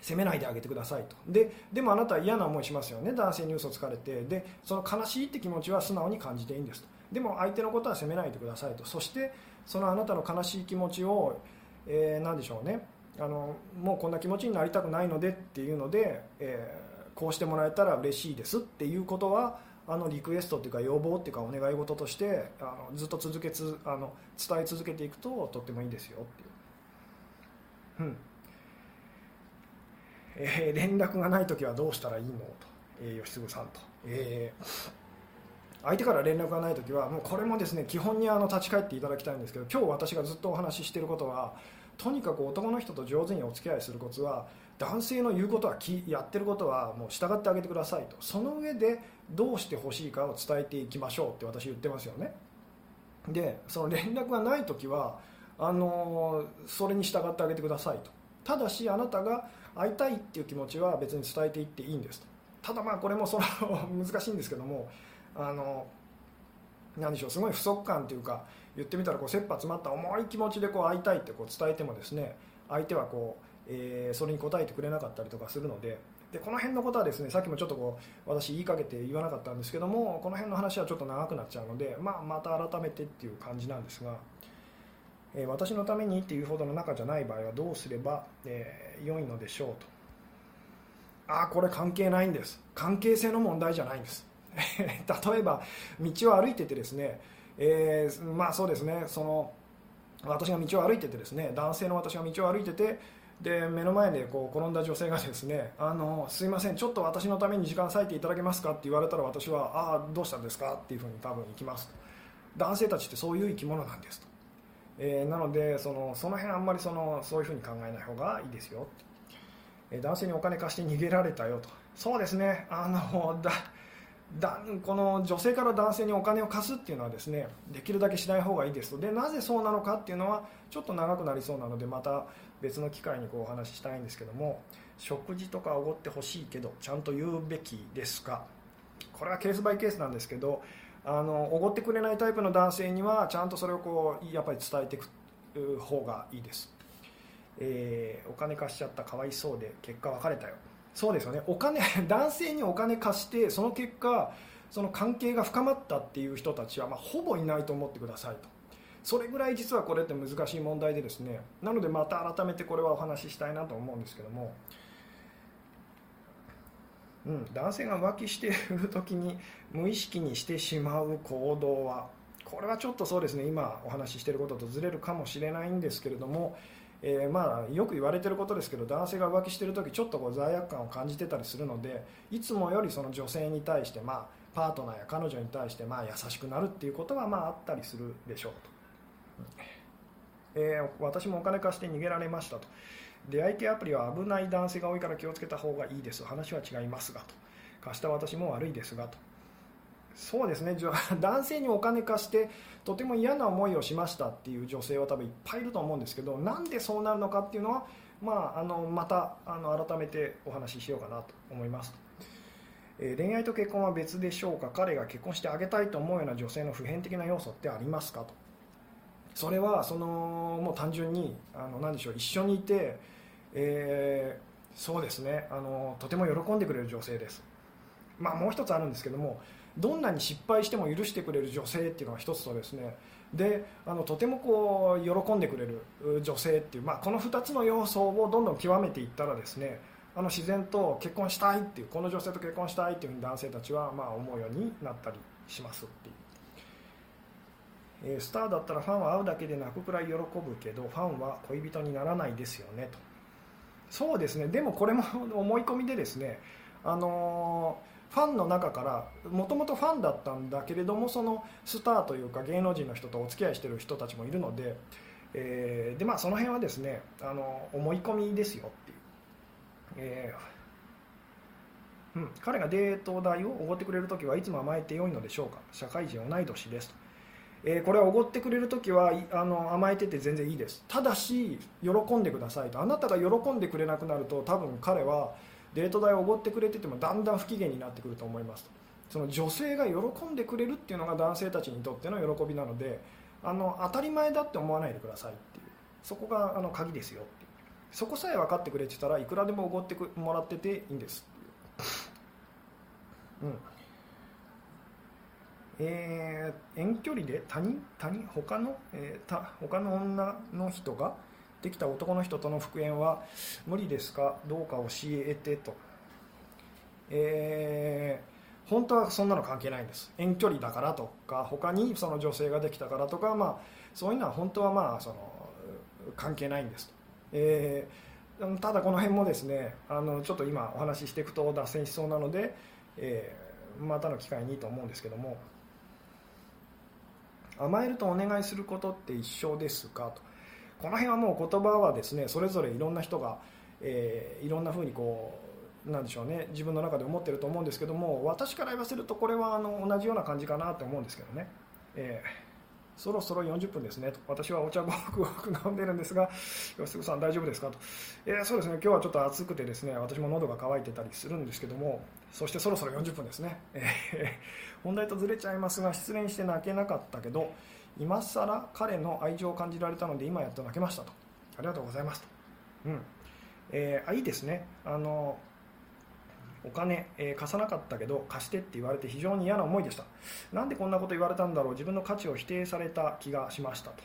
ー、責めないであげてくださいと。ででもあなたは嫌な思いしますよね。男性に嘘つかれて。でその悲しいって気持ちは素直に感じていいんですと。でも相手のことは責めないでくださいと。そしてそのあなたの悲しい気持ちを、えー、何でしょうね。あのもうこんな気持ちになりたくないのでっていうので、えー、こうしてもらえたら嬉しいですっていうことはあのリクエストっていうか要望っていうかお願い事としてあのずっと続けつあの伝え続けていくととってもいいですよっていう、うん。えー、連絡がない時はどうしたらいいの？と、えー、吉嗣さんと、えー、相手から連絡がない時はもうこれもですね基本にあの立ち返っていただきたいんですけど今日私がずっとお話ししていることはとにかく男の人と上手にお付き合いするコツは男性の言うことはやってることはもう従ってあげてくださいと。その上でどうしてほしいかを伝えていきましょうって私言ってますよね。でその連絡がない時はあのそれに従ってあげてくださいと。ただしあなたが会いたいっていう気持ちは別に伝えていっていいんです。ただまあこれもその 難しいんですけどもあの何でしょうすごい不足感というか言ってみたらこう切羽詰まった重い気持ちでこう会いたいってこう伝えてもですね相手はこう、えー、それに応えてくれなかったりとかするのででこの辺のことはですねさっきもちょっとこう私言いかけて言わなかったんですけどもこの辺の話はちょっと長くなっちゃうので、まあ、また改めてっていう感じなんですが、え、私のためにっていうほどの仲じゃない場合はどうすれば、え、良いのでしょうと。ああこれ関係ないんです。関係性の問題じゃないんです。例えば道を歩いててですねえー、まあそうですね。その私が道を歩いててですね男性の私が道を歩いててで目の前でこう転んだ女性がですねあのすいませんちょっと私のために時間割いていただけますかって言われたら私はああどうしたんですかっていうふうに多分行きます男性たちってそういう生き物なんですと、えー、なのでそのその辺あんまりそのそういうふうに考えない方がいいですよ、えー、男性にお金貸して逃げられたよと。そうですね。あの だだこの女性から男性にお金を貸すっていうのはですねできるだけしない方がいいですでなぜそうなのかっていうのはちょっと長くなりそうなのでまた別の機会にこうお話ししたいんですけども食事とかおごってほしいけどちゃんと言うべきですかこれはケースバイケースなんですけどあのおごってくれないタイプの男性にはちゃんとそれをこうやっぱり伝えていく方がいいです、えー、お金貸しちゃったかわいそうで結果別れたよ。そうですよね。お金 男性にお金貸してその結果その関係が深まったっていう人たちは、まあ、ほぼいないと思ってくださいと。それぐらい実はこれって難しい問題でですね。なのでまた改めてこれはお話ししたいなと思うんですけども、うん、男性が浮気している時に無意識にしてしまう行動はこれはちょっとそうですね今お話ししていることとずれるかもしれないんですけれどもえー、まあよく言われていることですけど男性が浮気してる時ちょっとこう罪悪感を感じてたりするのでいつもよりその女性に対して、まあ、パートナーや彼女に対してまあ優しくなるっていうことはまああったりするでしょうと、えー、私もお金貸して逃げられましたと。出会い系アプリは危ない男性が多いから気をつけた方がいいです。話は違いますがと。貸した私も悪いですがと。そうですね。男性にお金貸してとても嫌な思いをしましたっていう女性は多分いっぱいいると思うんですけどなんでそうなるのかっていうのは、まあ、あのまたあの改めてお話ししようかなと思います、えー、恋愛と結婚は別でしょうか？彼が結婚してあげたいと思うような女性の普遍的な要素ってありますか？と。それはそのもう単純にあの何でしょう一緒にいて、えー、そうですね。あのとても喜んでくれる女性です。まあもう一つあるんですけどもどんなに失敗しても許してくれる女性っていうのが一つとですね。であのとてもこう喜んでくれる女性っていう、まあ、この2つの要素をどんどん極めていったらですねあの自然と結婚したいっていうこの女性と結婚したいっていうふうに男性たちはまあ思うようになったりしますっていう。えスターだったらファンは会うだけで泣くくらい喜ぶけどファンは恋人にならないですよねと。そうですね。でもこれも思い込みでですねあのファンの中からもともとファンだったんだけれどもそのスターというか芸能人の人とお付き合いしてる人たちもいるので,、えーでまあ、その辺はですねあの思い込みですよっていう、えーうん、彼がデート代をおごってくれる時はいつも甘えてよいのでしょうか。社会人同い年ですと、えー、これはおごってくれる時はあの甘えてて全然いいです。ただし喜んでくださいと。あなたが喜んでくれなくなると多分彼はデート代をおごってくれててもだんだん不機嫌になってくると思いますその女性が喜んでくれるっていうのが男性たちにとっての喜びなのであの当たり前だって思わないでくださいっていう。そこがあの鍵ですよっていう。そこさえ分かってくれてたらいくらでもおごってもらってていいんですっていう、うん。えー、遠距離で他人他人他の、えー、た？他の女の人ができた男の人との復縁は無理ですか？どうか教えてと、えー、本当はそんなの関係ないんです。遠距離だからとか他にその女性ができたからとか、まあ、そういうのは本当はまあその関係ないんですと、えー、ただこの辺もですねあのちょっと今お話ししていくと脱線しそうなので、えー、またの機会にいいと思うんですけども。甘えるとお願いすることって一緒ですか？と。この辺はもう言葉はですねそれぞれいろんな人が、えー、いろんなふうにこうなんでしょうね自分の中で思ってると思うんですけども私から言わせるとこれはあの同じような感じかなと思うんですけどね、えー、そろそろ40分ですね。と。私はお茶ごくごく飲んでるんですが吉嗣さん大丈夫ですか？と、えー、そうですね。今日はちょっと暑くてですね私も喉が渇いてたりするんですけどもそしてそろそろ40分ですね、えー、本題とずれちゃいますが失恋して泣けなかったけど今更彼の愛情を感じられたので今やっと泣けましたと。ありがとうございますと、うん。えー、あいいですね。あのお金、えー、貸さなかったけど貸してって言われて非常に嫌な思いでした。なんでこんなこと言われたんだろう。自分の価値を否定された気がしましたと。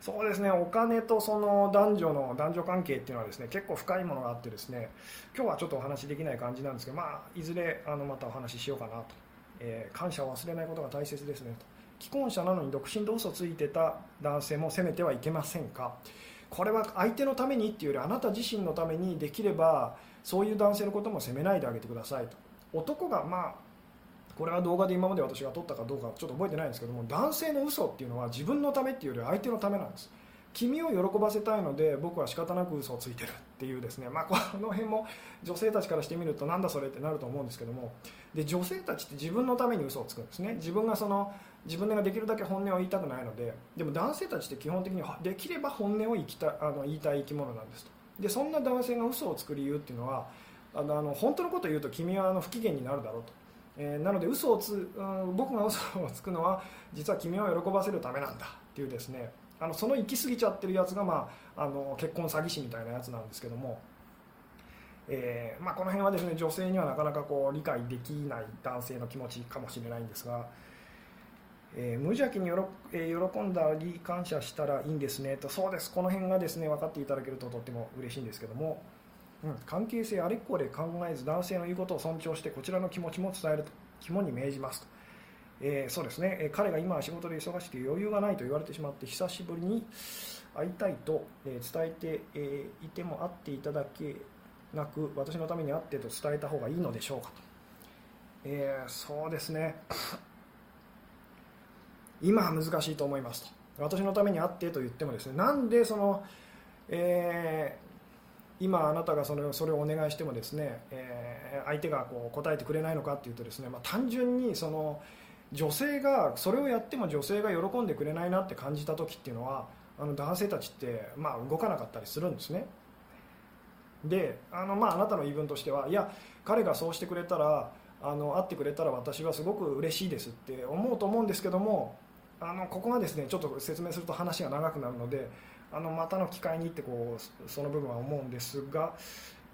そうですね。お金とその男女の男女関係っていうのはですね結構深いものがあってですね今日はちょっとお話しできない感じなんですけど、まあ、いずれあのまたお話ししようかなと、えー、感謝を忘れないことが大切ですね。と既婚者なのに独身で嘘ついてた男性も責めてはいけませんか？これは相手のためにっていうよりあなた自身のためにできればそういう男性のことも責めないであげてくださいと。男がまあこれは動画で今まで私が撮ったかどうかちょっと覚えてないんですけども男性の嘘っていうのは自分のためっていうより相手のためなんです。君を喜ばせたいので僕は仕方なく嘘をついてるっていうですね、まあ、この辺も女性たちからしてみるとなんだそれってなると思うんですけども。で女性たちって自分のために嘘をつくんですね。自分がその自分ができるだけ本音を言いたくないので。でも男性たちって基本的にできれば本音を言きたあの言いたい生き物なんですと。でそんな男性が嘘をつく理由っていうのはあのあの本当のことを言うと君はあの不機嫌になるだろうと、えー、なので嘘をつ、うん、僕が嘘をつくのは実は君を喜ばせるためなんだっていうですね。あのその行き過ぎちゃってるやつが、まあ、あの結婚詐欺師みたいなやつなんですけども、えーまあ、この辺はですね女性にはなかなかこう理解できない男性の気持ちかもしれないんですが。えー、無邪気によろ、えー、喜んだり感謝したらいいんですねとそうですこの辺がですね分かっていただけるととっても嬉しいんですけども、うん、関係性あれこれ考えず男性の言うことを尊重してこちらの気持ちも伝えると肝に銘じますと、えー、そうですね、え彼が今は仕事で忙しくて余裕がないと言われてしまって久しぶりに会いたいと、え伝えて、えいても会っていただけなく私のために会ってと伝えた方がいいのでしょうかと、えそうですね。今は難しいと思いますと。私のためにあってと言ってもですねなんでその、えー、今あなたがそれそれをお願いしてもですね、えー、相手がこう答えてくれないのかっていうとですね、まあ、単純にその女性がそれをやっても女性が喜んでくれないなって感じた時っていうのはあの男性たちって、まあ、動かなかったりするんですね。であの、まあ、あなたの言い分としてはいや彼がそうしてくれたらあの会ってくれたら私はすごく嬉しいですって思うと思うんですけどもあのここがですねちょっと説明すると話が長くなるのであのまたの機会にってこうその部分は思うんですが、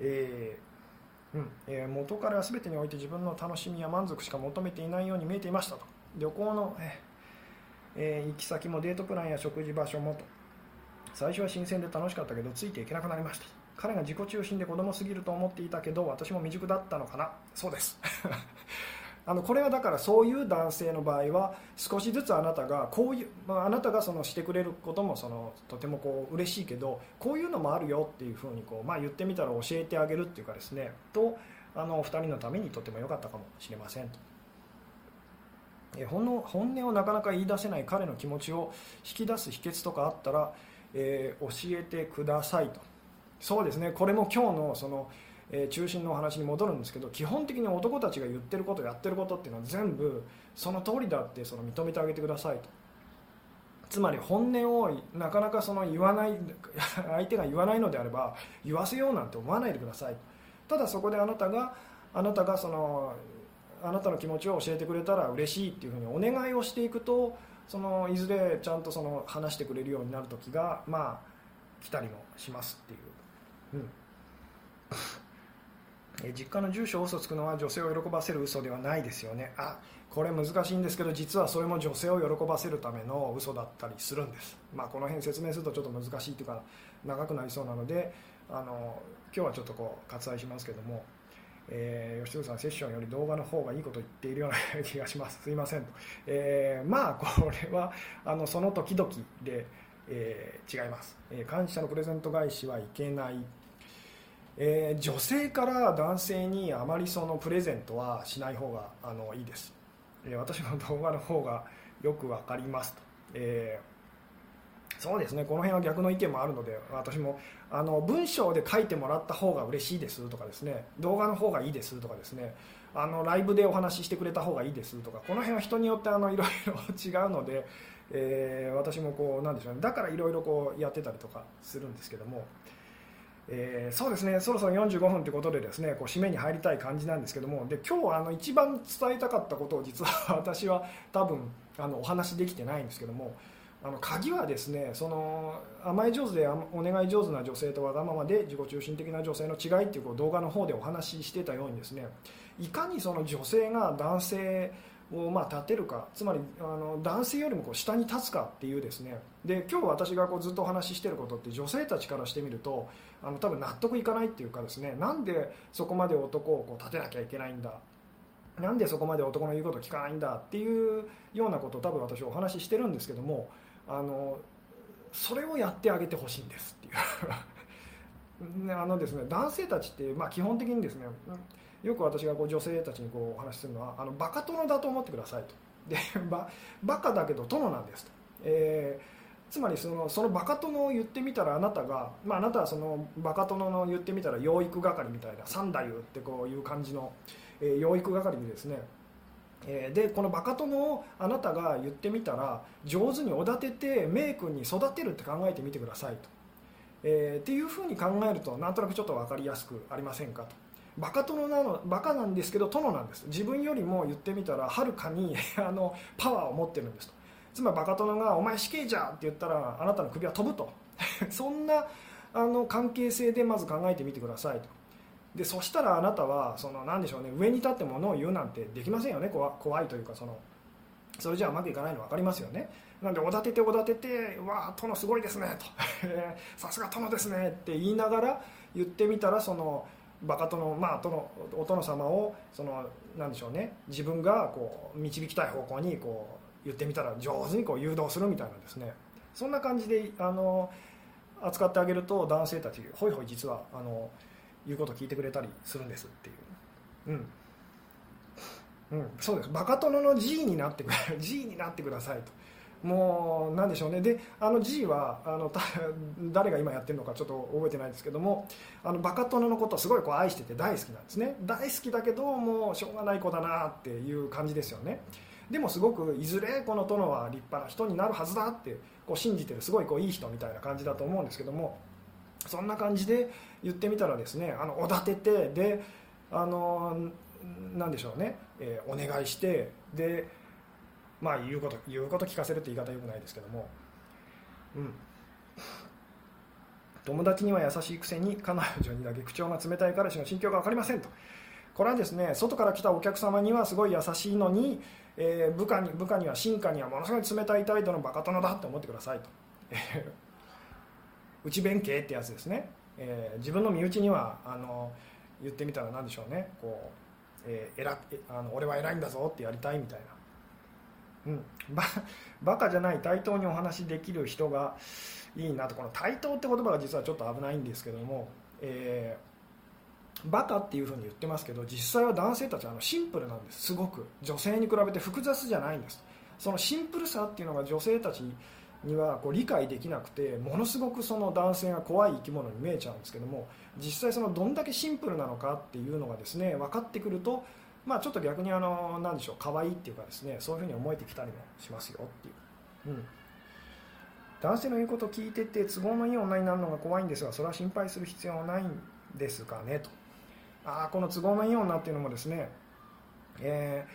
えーうん。えー、元彼は全てにおいて自分の楽しみや満足しか求めていないように見えていましたと。旅行の、えー、行き先もデートプランや食事場所もと。最初は新鮮で楽しかったけどついていけなくなりました。彼が自己中心で子供すぎると思っていたけど私も未熟だったのかな。そうです。あのこれはだからそういう男性の場合は少しずつあなたがこういう、まあ、あなたがそのしてくれることもそのとてもこう嬉しいけどこういうのもあるよっていうふうにこう、まあ、言ってみたら教えてあげるっていうかですねとあの2人のためにとても良かったかもしれませんと。え本の本音をなかなか言い出せない彼の気持ちを引き出す秘訣とかあったら、えー、教えてくださいとそうですねこれも今日のそのえー、中心のお話に戻るんですけど基本的に男たちが言ってることやってることっていうのは全部その通りだってその認めてあげてくださいと。つまり本音をなかなかその言わない相手が言わないのであれば言わせようなんて思わないでくださいただそこであなたがあなたがそのあなたの気持ちを教えてくれたら嬉しいっていうふうにお願いをしていくとそのいずれちゃんとその話してくれるようになる時がまあ来たりもしますっていう、うん、実家の住所を嘘つくのは女性を喜ばせる嘘ではないですよね。あこれ難しいんですけど実はそれも女性を喜ばせるための嘘だったりするんです、まあ、この辺説明するとちょっと難しいというか長くなりそうなのであの今日はちょっとこう割愛しますけどもえー、吉純さん、セッションより動画の方がいいこと言っているような気がします、すいませんと、えー、まあ、これはあのその時々で、えー、違います、え、感謝のプレゼント返しはいけない、えー、女性から男性にあまりそのプレゼントはしない方があのいいです、えー、私の動画の方がよく分かりますと。えーそうですね。この辺は逆の意見もあるので私もあの文章で書いてもらった方が嬉しいですとかですね。動画の方がいいですとかですね。あのライブでお話ししてくれた方がいいですとかこの辺は人によってあのいろいろ違うので、えー、私もこうなんでしょうね。だからいろいろやってたりとかするんですけども。えー、そうですねそろそろ45分ということでですねこう締めに入りたい感じなんですけどもで今日あの一番伝えたかったことを実は 私は多分あのお話できてないんですけどもあの鍵はですねその甘え上手でお願い上手な女性とわがままで自己中心的な女性の違いっていうこう動画の方でお話ししてたようにですねいかにその女性が男性をまあ立てるかつまりあの男性よりもこう下に立つかっていうですね。で今日私がこうずっとお話ししてることって女性たちからしてみるとあの多分納得いかないっていうかですねなんでそこまで男をこう立てなきゃいけないんだなんでそこまで男の言うこと聞かないんだっていうようなことを多分私お話ししてるんですけどもあのそれをやってあげてほしいんですっていう。あのですね男性たちって、まあ、基本的にですねよく私がこう女性たちにこうお話しするのはあのバカ殿だと思ってくださいと。でババカだけど殿なんですと、えー、つまりそのそのバカ殿を言ってみたらあなたが、まあ、あなたはそのバカ殿の言ってみたら養育係みたいな三太夫ってこういう感じの、えー、養育係にですねえでこのバカ殿をあなたが言ってみたら上手におだててメイ君に育てるって考えてみてくださいと、えー、っていうふうに考えるとなんとなくちょっと分かりやすくありませんかと。バカ殿なのバカなんですけど殿なんです。自分よりも言ってみたらはるかに あのパワーを持ってるんですと。つまりバカ殿が「お前死刑じゃ!」って言ったらあなたの首は飛ぶと。そんなあの関係性でまず考えてみてくださいと。でそしたらあなたはその何でしょうね上に立ってものを言うなんてできませんよね。怖いというかそのそれじゃうまくいかないの分かりますよね。なんでおだてておだてて「わあ殿すごいですね」と「さすが殿ですね」って言いながら言ってみたらそのバカ殿まあ殿お殿様をそのなんでしょうね。自分がこう導きたい方向にこう言ってみたら上手にこう誘導するみたいなですね。そんな感じであの扱ってあげると男性たちほいほい実はあの言うこと聞いてくれたりするんですっていう。うん。うん、そうです。バカ殿の G になってくれ G になってくださいと。もうなんでしょうね。であの G はあの 誰が今やってるのかちょっと覚えてないんですけどもあのバカ殿のことをすごいこう愛してて大好きなんですね。大好きだけどもうしょうがない子だなっていう感じですよね。でもすごくいずれこの殿は立派な人になるはずだってこう信じてるすごいこういい人みたいな感じだと思うんですけどもそんな感じで言ってみたらですねあのおだててであのなんでしょうね、えー、お願いしてでまあ言うこと言うこと聞かせるって言い方よくないですけども。うん。友達には優しいくせに彼女にだけ口調が冷たい彼氏の心境が分かりませんと。これはですね外から来たお客様にはすごい優しいのに、えー、部下に部下には進化にはものすごい冷たい態度のバカ殿だって思ってくださいと。内弁慶ってやつですね。えー、自分の身内にはあの言ってみたら何でしょうね。こう、えー、偉あの俺は偉いんだぞってやりたいみたいな、うん、ババカじゃない対等にお話しできる人がいいなと。この対等って言葉が実はちょっと危ないんですけども、えー、バカっていうふうに言ってますけど実際は男性たちはあのシンプルなんです。すごく。女性に比べて複雑じゃないんです。そのシンプルさっていうのが女性たちにはこう理解できなくてものすごくその男性が怖い生き物に見えちゃうんですけども実際そのどんだけシンプルなのかっていうのがですね分かってくると、まあ、ちょっと逆にあの何でしょう可愛いっていうかですねそういうふうに思えてきたりもしますよっていう。うん。男性の言うことを聞いてて都合のいい女になるのが怖いんですがそれは心配する必要はないんですかねと。あこの都合のいい女っていうのもですね、え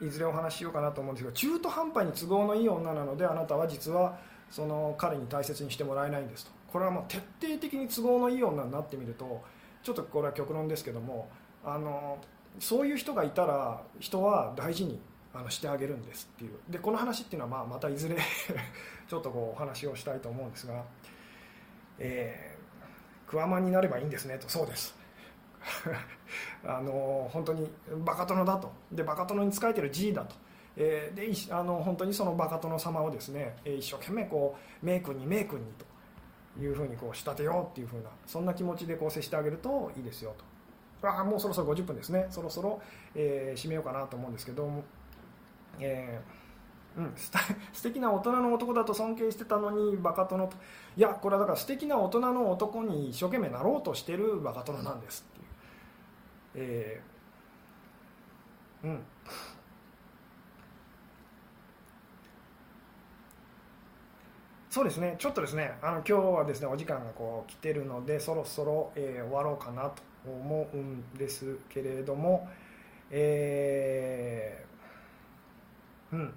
ー、いずれお話ししようかなと思うんですけど中途半端に都合のいい女なのであなたは実はその彼に大切にしてもらえないんですと。これはもう徹底的に都合のいい女になってみるとちょっとこれは極論ですけどもあのそういう人がいたら人は大事にあのしてあげるんですっていう。でこの話っていうのはまあまたいずれ ちょっとこうお話をしたいと思うんですが、えー、クワマンになればいいんですねと。そうです。あの本当にバカ殿だと。でバカ殿に仕えてる G だと、えー、であの本当にそのバカ殿様をですね一生懸命こうメイ君にメイ君にというふうにこう仕立てようっていうふうなそんな気持ちでこう接してあげるといいですよと。あもうそろそろ50分ですね。そろそろ、えー、締めようかなと思うんですけども、えーうん、素敵な大人の男だと尊敬してたのにバカ殿と。いやこれはだから素敵な大人の男に一生懸命なろうとしてるバカ殿なんです。っていう、えー、うん。そうですね。ちょっとですねあの今日はですねお時間がこう来てるのでそろそろ、えー、終わろうかなと。思うんですけれどもえー、うん。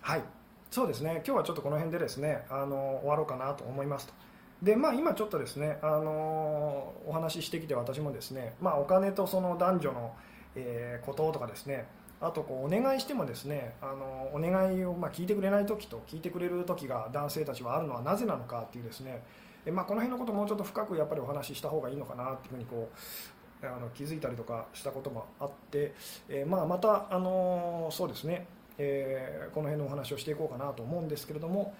はい。そうですね。今日はちょっとこの辺でですねあの終わろうかなと思いますと。でまあ今ちょっとですねあのお話ししてきて私もですねまあお金とその男女の、えー、こととかですねあとこうお願いしてもですねあのお願いをま聞いてくれない時と聞いてくれる時が男性たちはあるのはなぜなのかっていうですね。えまあ、この辺のこともうちょっと深くやっぱりお話しした方がいいのかなっていうふうにこうあの気づいたりとかしたこともあって、え、まあ、また、あのそうですね。えー、この辺のお話をしていこうかなと思うんですけれども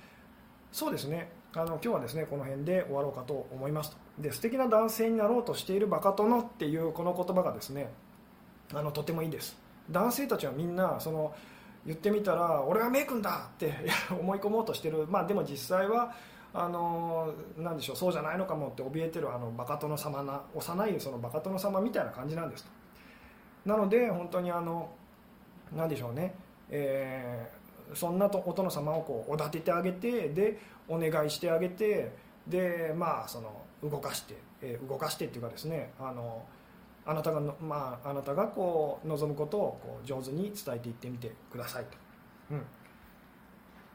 そうですね。あの今日はですねこの辺で終わろうかと思いますと。で素敵な男性になろうとしているバカ殿っていうこの言葉がですねあのとてもいいです。男性たちはみんなその言ってみたら俺はメイ君だって 思い込もうとしてる。まあでも実際はあのなでしょうそうじゃないのかもって怯えてるあのバカ殿様な幼いそのバカ殿様みたいな感じなんですと。なので本当にあのなでしょうね。えー、そんなとお殿様をこうおだててあげてでお願いしてあげてでまあその動かして、えー、動かしてっていうかですねあのあなたがまあ、あなたがこう望むことをこう上手に伝えていってみてくださいと、うん、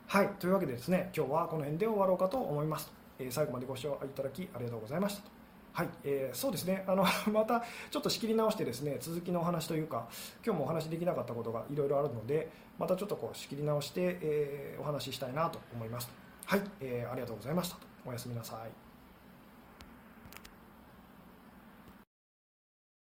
はい。というわけでですね今日はこの辺で終わろうかと思います、えー、最後までご視聴いただきありがとうございましたと。はい、えー、そうですね。あの またちょっと仕切り直してですね続きのお話というか今日もお話しできなかったことがいろいろあるのでまたちょっとこう仕切り直して、えー、お話ししたいなと思いますはい、えー、ありがとうございましたおやすみなさい